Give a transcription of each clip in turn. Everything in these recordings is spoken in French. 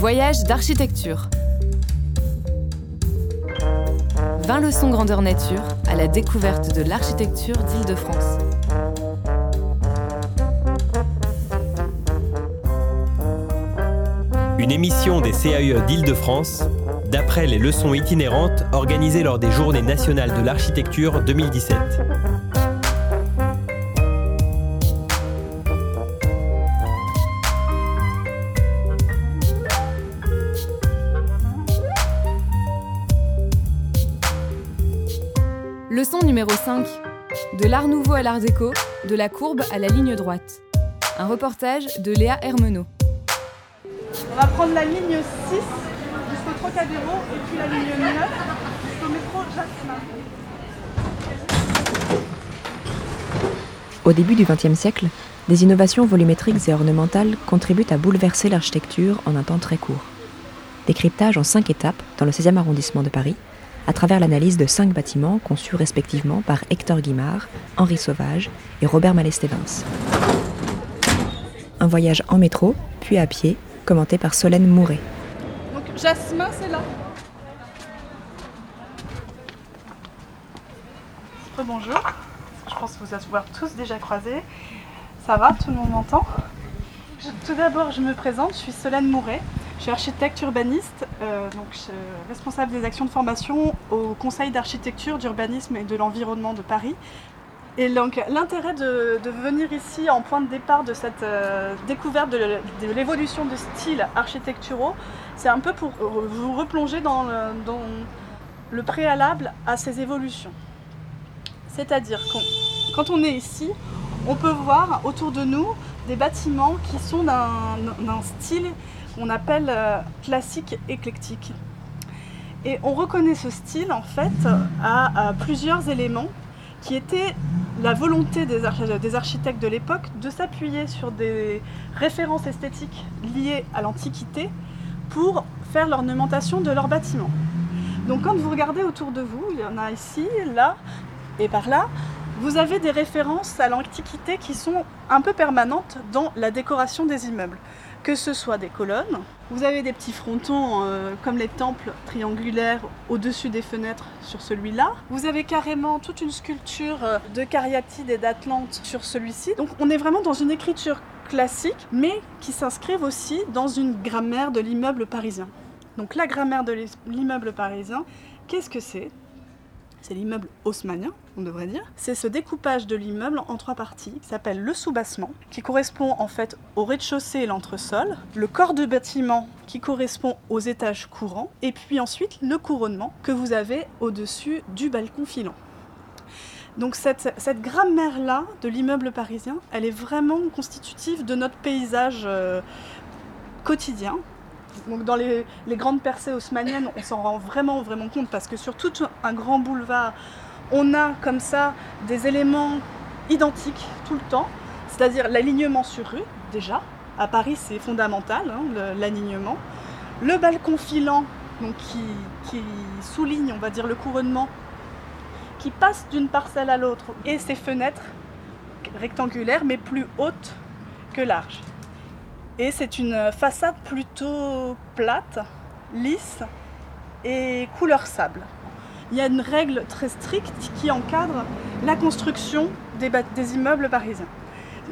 Voyage d'architecture. 20 leçons grandeur nature à la découverte de l'architecture d'Île-de-France. Une émission des CAE d'Île-de-France, d'après les leçons itinérantes organisées lors des Journées nationales de l'architecture 2017. Leçon numéro 5. De l'art nouveau à l'art déco, de la courbe à la ligne droite. Un reportage de Léa Hermenot. On va prendre la ligne 6 jusqu'au Trocadéro et puis la ligne 9 jusqu'au métro Jasmin. Au début du XXe siècle, des innovations volumétriques et ornementales contribuent à bouleverser l'architecture en un temps très court. Décryptage en cinq étapes dans le 16e arrondissement de Paris, à travers l'analyse de cinq bâtiments conçus respectivement par Hector Guimard, Henri Sauvage et Robert Malestevens. Un voyage en métro, puis à pied, commenté par Solène Mouret. Donc Jasmin, c'est là. Bonjour. Je pense que vous allez voir tous déjà croisés. Ça va, tout le monde m'entend? Tout d'abord, je me présente, je suis Solène Mouret. Je suis architecte urbaniste, euh, donc je suis responsable des actions de formation au Conseil d'architecture, d'urbanisme et de l'environnement de Paris. Et donc l'intérêt de, venir ici en point de départ de cette euh, découverte de, l'évolution de styles architecturaux, c'est un peu pour vous replonger dans le, préalable à ces évolutions. C'est-à-dire qu'on quand on est ici, on peut voir autour de nous des bâtiments qui sont d'un style appelle euh, classique éclectique. Et on reconnaît ce style en fait à, plusieurs éléments qui étaient la volonté des, des architectes de l'époque de s'appuyer sur des références esthétiques liées à l'Antiquité pour faire l'ornementation de leurs bâtiments. Donc quand vous regardez autour de vous, il y en a ici, là et par là, vous avez des références à l'Antiquité qui sont un peu permanentes dans la décoration des immeubles. Que ce soit des colonnes, vous avez des petits frontons euh, comme les temples triangulaires au-dessus des fenêtres sur celui-là. Vous avez carrément toute une sculpture euh, de cariatides et d'Atlante sur celui-ci. Donc on est vraiment dans une écriture classique, mais qui s'inscrivent aussi dans une grammaire de l'immeuble parisien. Donc la grammaire de l'immeuble parisien, qu'est-ce que c'est? C'est l'immeuble haussmannien, on devrait dire. C'est ce découpage de l'immeuble en trois parties qui s'appelle le soubassement, qui correspond en fait au rez-de-chaussée et l'entresol, le corps de bâtiment qui correspond aux étages courants, et puis ensuite le couronnement que vous avez au-dessus du balcon filant. Donc cette, cette grammaire-là de l'immeuble parisien, elle est vraiment constitutive de notre paysage euh, quotidien, dans les, grandes percées haussmanniennes, on s'en rend vraiment compte parce que sur tout un grand boulevard, on a comme ça des éléments identiques tout le temps, c'est-à-dire l'alignement sur rue déjà. À Paris, c'est fondamental, hein, l'alignement. Le balcon filant, donc qui, qui souligne, on va dire, le couronnement, qui passe d'une parcelle à l'autre, et ses fenêtres rectangulaires, mais plus hautes que larges. Et c'est une façade plutôt plate, lisse et couleur sable. Il y a une règle très stricte qui encadre la construction des, immeubles parisiens.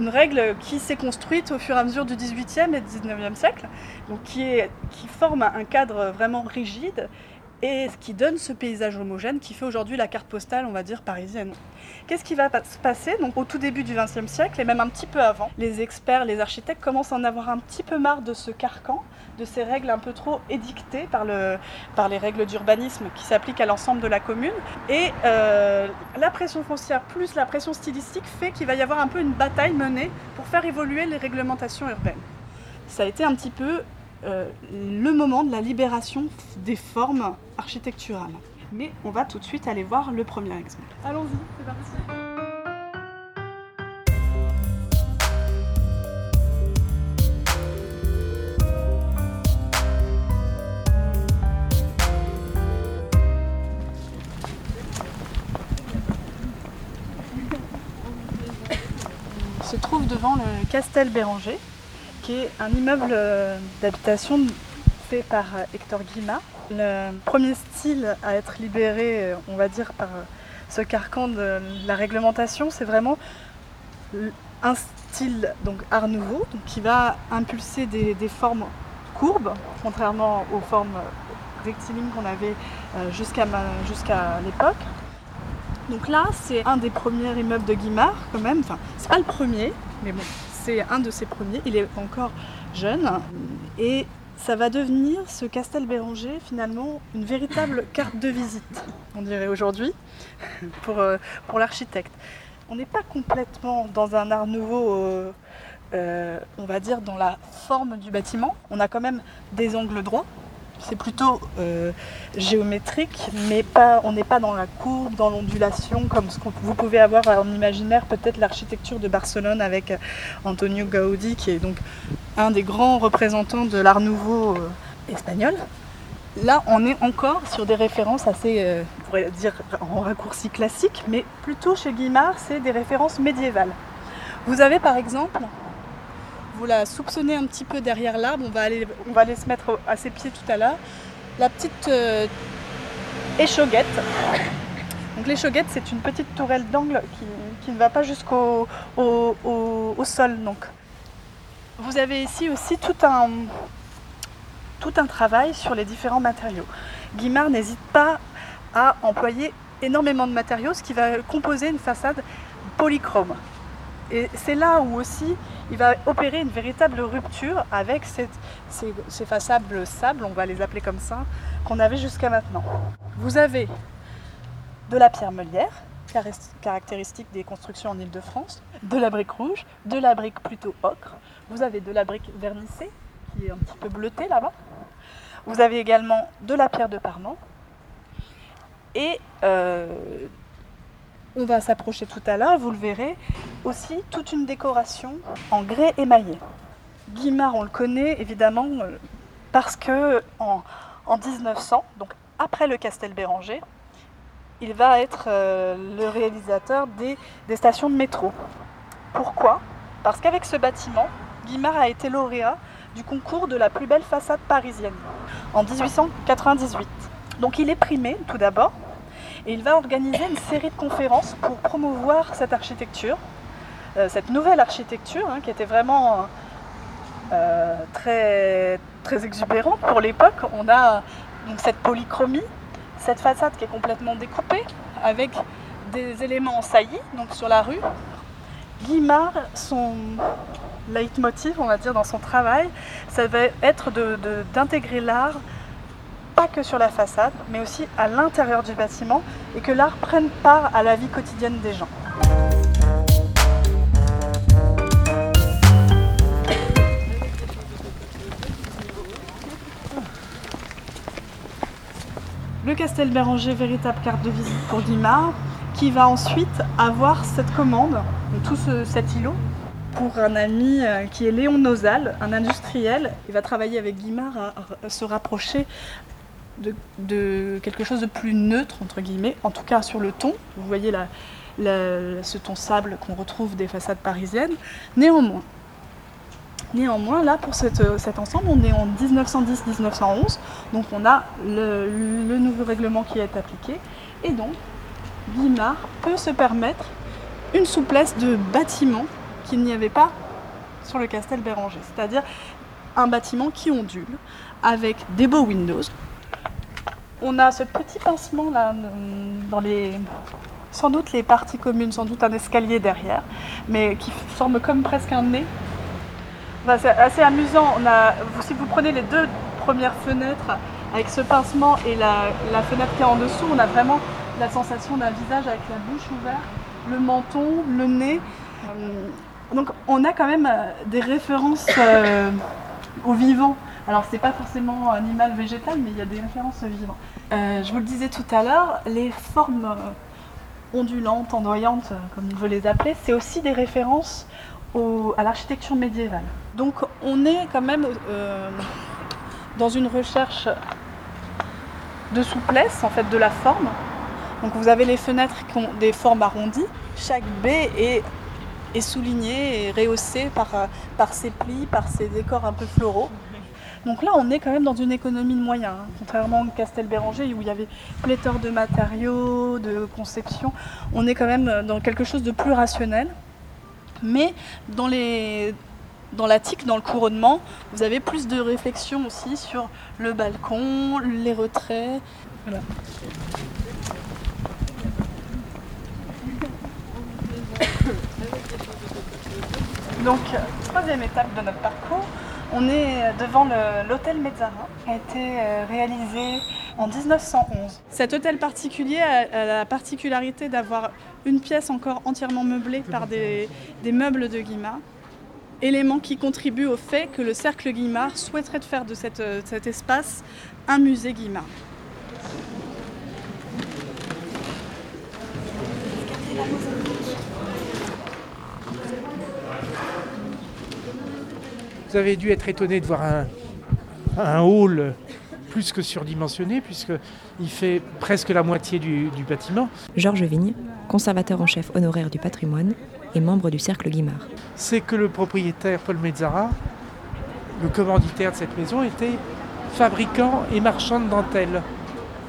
Une règle qui s'est construite au fur et à mesure du 18e et du 19e siècle, donc qui, est, qui forme un cadre vraiment rigide et qui donne ce paysage homogène qui fait aujourd'hui la carte postale, on va dire, parisienne. Qu'est-ce qui va se passer donc au tout début du XXe siècle et même un petit peu avant? Les experts, les architectes commencent à en avoir un petit peu marre de ce carcan, de ces règles un peu trop édictées par, le, par les règles d'urbanisme qui s'appliquent à l'ensemble de la commune. Et euh, la pression foncière plus la pression stylistique fait qu'il va y avoir un peu une bataille menée pour faire évoluer les réglementations urbaines. Ça a été un petit peu euh, le moment de la libération des formes architecturales. Mais on va tout de suite aller voir le premier exemple. Allons-y, c'est parti. Se trouve devant le Castel Béranger, qui est un immeuble euh, d'habitation fait par Hector Guimard. Le premier style à être libéré, on va dire, par ce carcan de la réglementation, c'est vraiment un style donc art nouveau qui va impulser des, formes courbes, contrairement aux formes rectilignes qu'on avait euh, jusqu'à l'époque. Donc là, c'est un des premiers immeubles de Guimard quand même. Enfin, c'est pas le premier, mais bon, un de ses premiers. Il est encore jeune et ça va devenir ce Castel Béranger finalement une véritable carte de visite, on dirait aujourd'hui, pour, euh, pour l'architecte on n'est pas complètement dans un art nouveau, euh, euh, on va dire, dans la forme du bâtiment. On a quand même des angles droits. C'est plutôt euh, géométrique, mais pas, on n'est pas dans la courbe, dans l'ondulation, comme ce que vous pouvez avoir en imaginaire, peut-être l'architecture de Barcelone avec Antonio Gaudi, qui est donc un des grands représentants de l'art nouveau espagnol. Là, on est encore sur des références assez, euh, on pourrait dire en raccourci classique, mais plutôt chez Guimard, c'est des références médiévales. Vous avez par exemple, vous la soupçonnez un petit peu derrière l'arbre, on va aller, se mettre à ses pieds tout à l'heure, la petite euh, échauguette. Donc l'échauguette, c'est une petite tourelle d'angle qui, ne va pas jusqu'au au sol. Donc. Vous avez ici aussi tout un, tout un travail sur les différents matériaux. Guimard n'hésite pas à employer énormément de matériaux, ce qui va composer une façade polychrome. Et c'est là où aussi il va opérer une véritable rupture avec ces, ces, façades sable, on va les appeler comme ça, qu'on avait jusqu'à maintenant. Vous avez de la pierre meulière, caractéristique des constructions en Ile-de-France, de la brique rouge, de la brique plutôt ocre, vous avez de la brique vernissée, qui est un petit peu bleutée là-bas, vous avez également de la pierre de Parment. Et euh, on va s'approcher tout à l'heure, vous le verrez, aussi toute une décoration en grès émaillé. Guimard, on le connaît évidemment euh, parce que en, 1900, donc après le Castel Béranger, il va être euh, le réalisateur des, des stations de métro. Pourquoi? Parce qu'avec ce bâtiment, Guimard a été lauréat du concours de la plus belle façade parisienne en 1898. Donc il est primé tout d'abord et il va organiser une série de conférences pour promouvoir cette architecture, euh, cette nouvelle architecture hein, qui était vraiment euh, très, exubérante pour l'époque. On a cette polychromie, cette façade qui est complètement découpée avec des éléments en saillie, donc sur la rue. Guimard, son, leitmotiv, on va dire, dans son travail, ça va être d'intégrer l'art pas que sur la façade, mais aussi à l'intérieur du bâtiment, et que l'art prenne part à la vie quotidienne des gens. Le Castel Béranger, véritable carte de visite pour Guimard, qui va ensuite avoir cette commande, tout cet îlot, pour un ami euh, qui est Léon Nozal, un industriel. Il va travailler avec Guimard à, se rapprocher de, quelque chose de plus neutre, entre guillemets, en tout cas sur le ton. Vous voyez ce ton sable qu'on retrouve des façades parisiennes. Néanmoins, là, pour cet ensemble, on est en 1910-1911, donc on a le, le, nouveau règlement qui est appliqué, et donc Guimard peut se permettre une souplesse de bâtiment qu'il n'y avait pas sur le Castel Béranger, c'est-à-dire un bâtiment qui ondule avec des beaux windows. On a ce petit pincement là dans les sans doute les parties communes, sans doute un escalier derrière, mais qui forme comme presque un nez. c'est assez amusant. Si vous prenez les deux premières fenêtres avec ce pincement et la, fenêtre qui est en dessous, on a vraiment la sensation d'un visage avec la bouche ouverte, le menton, le nez. Euh, donc on a quand même euh, des références euh, au vivant. Alors c'est pas forcément animal végétal, mais il y a des références vivant. Euh, je vous le disais tout à l'heure, les formes ondulantes, ondoyantes, comme on veut les appeler, c'est aussi des références à l'architecture médiévale. Donc on est quand même dans une recherche de souplesse en fait de la forme. Donc vous avez les fenêtres qui ont des formes arrondies. Chaque baie est est souligné et rehaussé par, euh, par ses plis, par ses décors un peu floraux. Donc là, on est quand même dans une économie de moyens, hein. contrairement à Castelbéranger où il y avait pléthore de matériaux, de conception. On est quand même dans quelque chose de plus rationnel. Mais dans les, dans l'attique, dans le couronnement, vous avez plus de réflexion aussi sur le balcon, les retraits. Voilà. Donc, troisième étape de notre parcours, on est devant l'hôtel Mezzara, qui a été euh, réalisé en 1911. Cet hôtel particulier a, la particularité d'avoir une pièce encore entièrement meublée par des, meubles de Guimard, élément qui contribue au fait que le cercle Guimard souhaiterait faire de euh, cet espace un musée Guimard. Vous avez dû être étonné de voir un, hall plus que surdimensionné, puisqu'il fait presque la moitié du, bâtiment. Georges Vigne, conservateur en chef honoraire du patrimoine et membre du Cercle Guimard. C'est que le propriétaire Paul Mezzara, le commanditaire de cette maison, était fabricant et marchand de dentelle.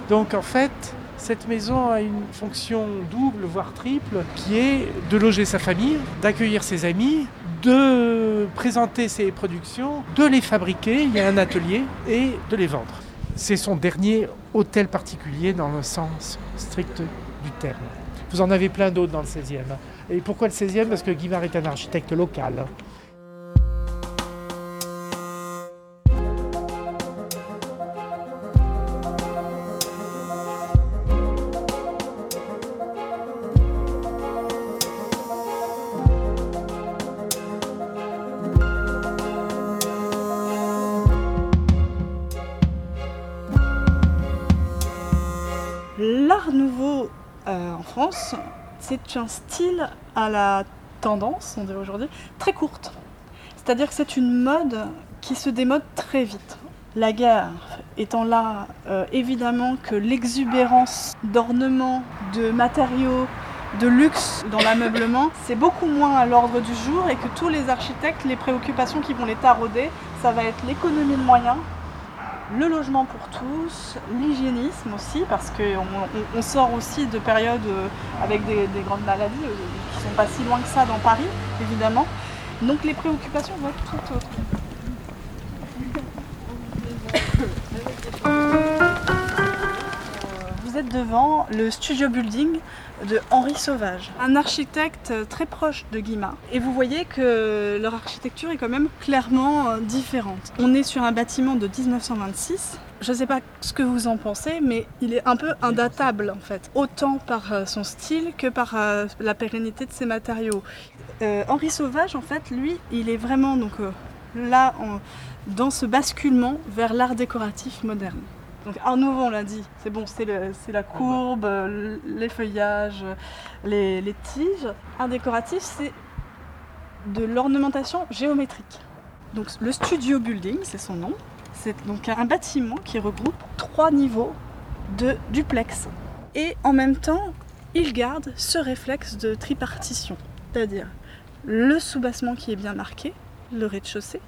Donc en fait, cette maison a une fonction double, voire triple, qui est de loger sa famille, d'accueillir ses amis, de présenter ses productions, de les fabriquer, il y a un atelier, et de les vendre. C'est son dernier hôtel particulier dans le sens strict du terme. Vous en avez plein d'autres dans le 16e. Et pourquoi le 16e Parce que Guimard est un architecte local. C'est un style à la tendance, on dirait aujourd'hui, très courte. C'est-à-dire que c'est une mode qui se démode très vite. La guerre étant là, euh, évidemment que l'exubérance d'ornements, de matériaux, de luxe dans l'ameublement, c'est beaucoup moins à l'ordre du jour et que tous les architectes, les préoccupations qui vont les tarauder, ça va être l'économie de moyens, le logement pour tous, l'hygiénisme aussi, parce qu'on sort aussi de périodes euh, avec des, grandes maladies euh, qui ne sont pas si loin que ça dans Paris, évidemment. Donc les préoccupations vont être tout autres. Êtes devant le studio building de Henri Sauvage, un architecte très proche de Guimard. Et vous voyez que leur architecture est quand même clairement euh, différente. On est sur un bâtiment de 1926. Je ne sais pas ce que vous en pensez, mais il est un peu indatable en fait, autant par euh, son style que par euh, la pérennité de ses matériaux. Henri Sauvage, en fait, lui, il est vraiment donc là dans ce basculement vers l'art décoratif moderne. Donc on l'a dit, c'est bon, c'est la courbe, les feuillages, les, tiges. Art décoratif, c'est de l'ornementation géométrique. Donc le studio building, c'est son nom. C'est donc un bâtiment qui regroupe trois niveaux de duplex. Et en même temps, il garde ce réflexe de tripartition, c'est-à-dire le soubassement qui est bien marqué, le rez-de-chaussée,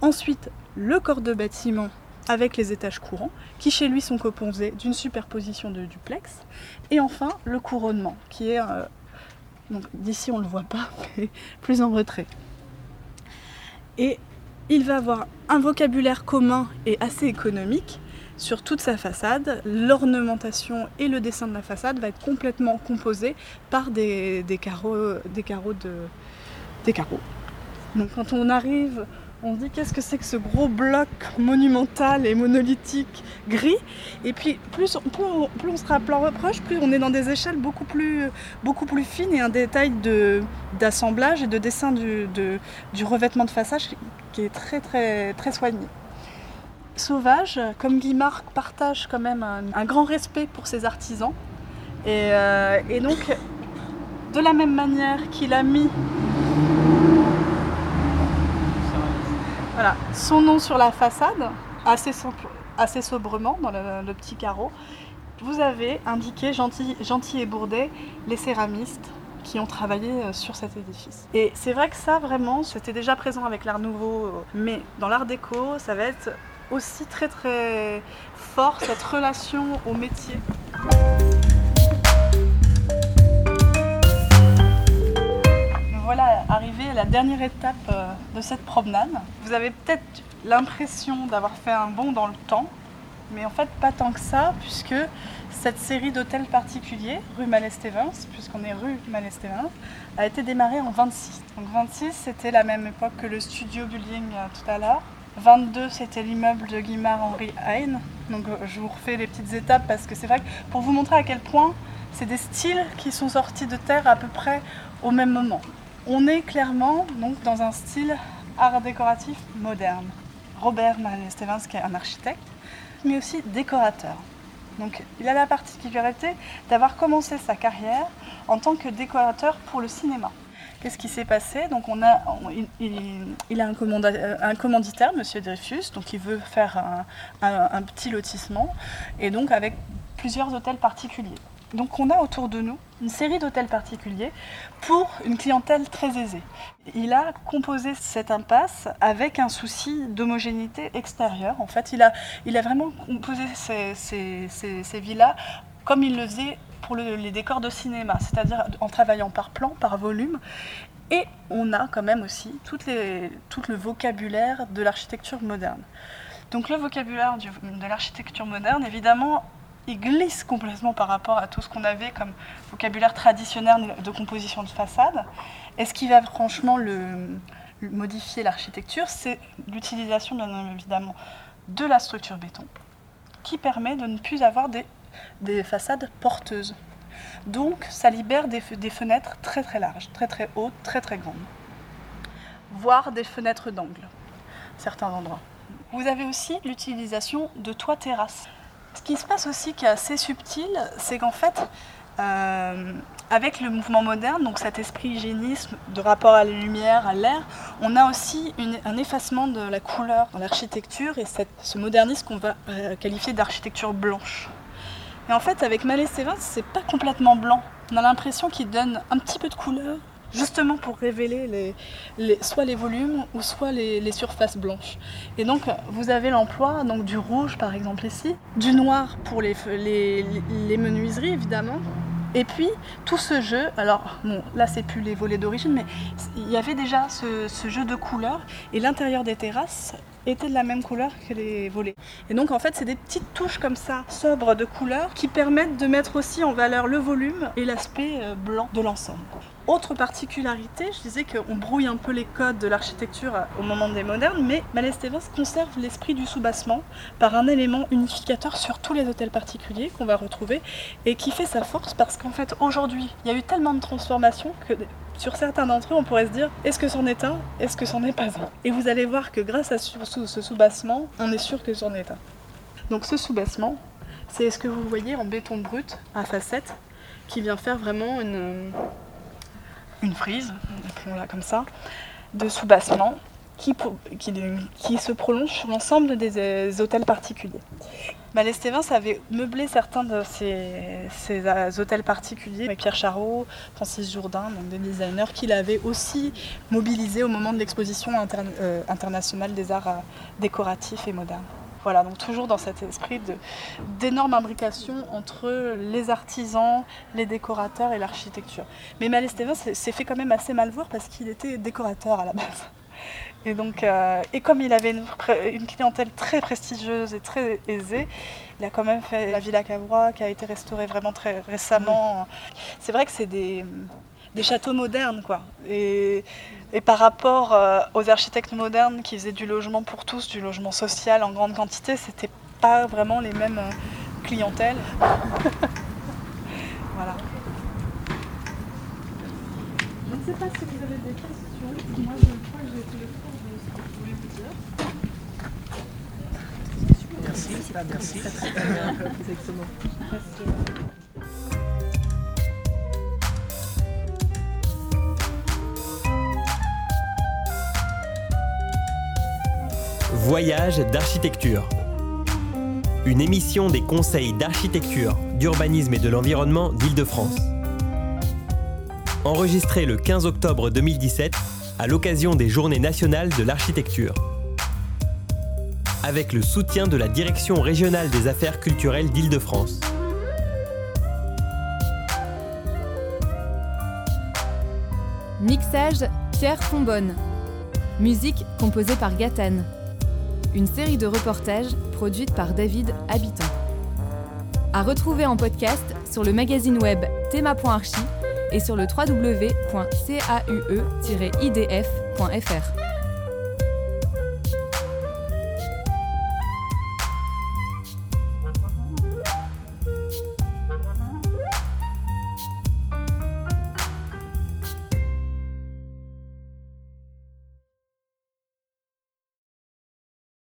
ensuite le corps de bâtiment avec les étages courants, qui chez lui sont composés d'une superposition de duplex, et enfin le couronnement, qui est, euh, d'ici on ne le voit pas, mais plus en retrait. Et il va avoir un vocabulaire commun et assez économique sur toute sa façade. L'ornementation et le dessin de la façade va être complètement composé par des, carreaux, des carreaux de, des carreaux. Donc quand on arrive on se dit qu'est-ce que c'est que ce gros bloc monumental et monolithique gris. Et puis plus, on, plus on se rapproche, plus on est dans des échelles beaucoup plus, fines et un détail d'assemblage et de dessin du, revêtement de façade qui est très très soigné. Sauvage, comme Guimard, partage quand même un, grand respect pour ses artisans. Euh, et donc, de la même manière qu'il a mis Voilà, son nom sur la façade, assez, sobrement dans le, petit carreau. Vous avez indiqué gentil, et bourdet les céramistes qui ont travaillé euh, sur cet édifice. Et c'est vrai que ça, vraiment, c'était déjà présent avec l'art nouveau, mais dans l'art déco, ça va être aussi très très fort cette relation au métier. Voilà, arrivé à la dernière étape euh, de cette promenade. Vous avez peut-être l'impression d'avoir fait un bond dans le temps, mais en fait pas tant que ça, puisque cette série d'hôtels particuliers, rue Mallet-Stevens, puisqu'on est rue Mallet-Stevens, a été démarrée en 26. Donc 26, c'était la même époque que le studio building euh, tout à l'heure. 22, c'était l'immeuble de Guimard Henri Heine. Donc euh, je vous refais les petites étapes parce que c'est vrai pour vous montrer à quel point c'est des styles qui sont sortis de terre à peu près au même moment. On est clairement donc dans un style art décoratif moderne. Robert Mallet-Stevens, qui est un architecte, mais aussi décorateur. Donc il a la particularité d'avoir commencé sa carrière en tant que décorateur pour le cinéma. Qu'est-ce qui s'est passé? Donc on a, il, a un, commanditaire, Monsieur Dreyfus, donc il veut faire un petit lotissement, et donc avec plusieurs hôtels particuliers. Donc on a autour de nous une série d'hôtels particuliers pour une clientèle très aisée. Il a composé cette impasse avec un souci d'homogénéité extérieure. En fait, il a, vraiment composé ces, villas comme il le faisait pour les décors de cinéma, c'est-à-dire en travaillant par plan, par volume. Et on a quand même aussi tout le vocabulaire de l'architecture moderne. Donc le vocabulaire de l'architecture moderne, évidemment, il glisse complètement par rapport à tout ce qu'on avait comme vocabulaire traditionnel de composition de façade. Et ce qui va franchement le, modifier l'architecture, c'est l'utilisation bien évidemment de la structure béton, qui permet de ne plus avoir des, des façades porteuses. Donc ça libère des, des, fenêtres très très larges, très très hautes, très très grandes, voire des fenêtres d'angle, certains endroits. Vous avez aussi l'utilisation de toits terrasses. Ce qui se passe aussi qui est assez subtil, c'est qu'en fait, euh, avec le mouvement moderne, donc cet esprit hygiénisme de rapport à la lumière, à l'air, on a aussi un effacement de la couleur dans l'architecture et ce modernisme qu'on va euh, qualifier d'architecture blanche. Et en fait, avec Mallet Stevens, c'est pas complètement blanc. On a l'impression qu'il donne un petit peu de couleur, justement pour révéler les, soit les volumes ou soit les, surfaces blanches. Et donc vous avez l'emploi du rouge par exemple ici, du noir pour les, menuiseries évidemment. Et puis tout ce jeu, alors bon là c'est plus les volets d'origine, mais il y avait déjà ce jeu de couleurs et l'intérieur des terrasses était de la même couleur que les volets. Et donc en fait c'est des petites touches comme ça, sobres de couleurs, qui permettent de mettre aussi en valeur le volume et l'aspect euh, blanc de l'ensemble. Autre particularité, je disais qu'on brouille un peu les codes de l'architecture au moment des modernes, mais Malestevens conserve l'esprit du soubassement par un élément unificateur sur tous les hôtels particuliers qu'on va retrouver et qui fait sa force parce qu'en fait aujourd'hui il y a eu tellement de transformations que sur certains d'entre eux on pourrait se dire est-ce que c'en est un, est-ce que c'en est pas un? Et vous allez voir que grâce à ce soubassement, on est sûr que c'en est un. Donc ce soubassement, c'est ce que vous voyez en béton brut à facettes qui vient faire vraiment une une frise, appelons-la comme ça, de soubassement qui, se prolonge sur l'ensemble des, hôtels particuliers. Malestevins avait meublé certains de ces, euh, hôtels particuliers avec Pierre Charot, Francis Jourdain, donc des designers qu'il avait aussi mobilisés au moment de l'exposition euh, internationale des arts euh, décoratifs et modernes. Voilà, donc toujours dans cet esprit d'énorme imbrication entre les artisans, les décorateurs et l'architecture. Mais Malé s'est fait quand même assez mal voir parce qu'il était décorateur à la base. Et, donc, euh, et comme il avait une, clientèle très prestigieuse et très aisée, il a quand même fait la Villa Cavrois qui a été restaurée vraiment très récemment. C'est vrai que c'est des, châteaux modernes, quoi. Et, par rapport euh, aux architectes modernes qui faisaient du logement pour tous, du logement social en grande quantité, c'était pas vraiment les mêmes euh, clientèles. voilà. Je ne sais pas si vous avez des questions crois que j'ai fait le tour de ce que je voulais Merci, merci. Voyage d'architecture. Une émission des conseils d'architecture, d'urbanisme et de l'environnement d'Île-de-France. Enregistré le 15 octobre 2017 à l'occasion des Journées nationales de l'architecture. Avec le soutien de la Direction régionale des affaires culturelles d'Île-de-France. Mixage Pierre Fonbonne. Musique composée par Gatane. Une série de reportages produite par David Habitant. À retrouver en podcast sur le magazine web thema.archi et sur le www.caue-idf.fr.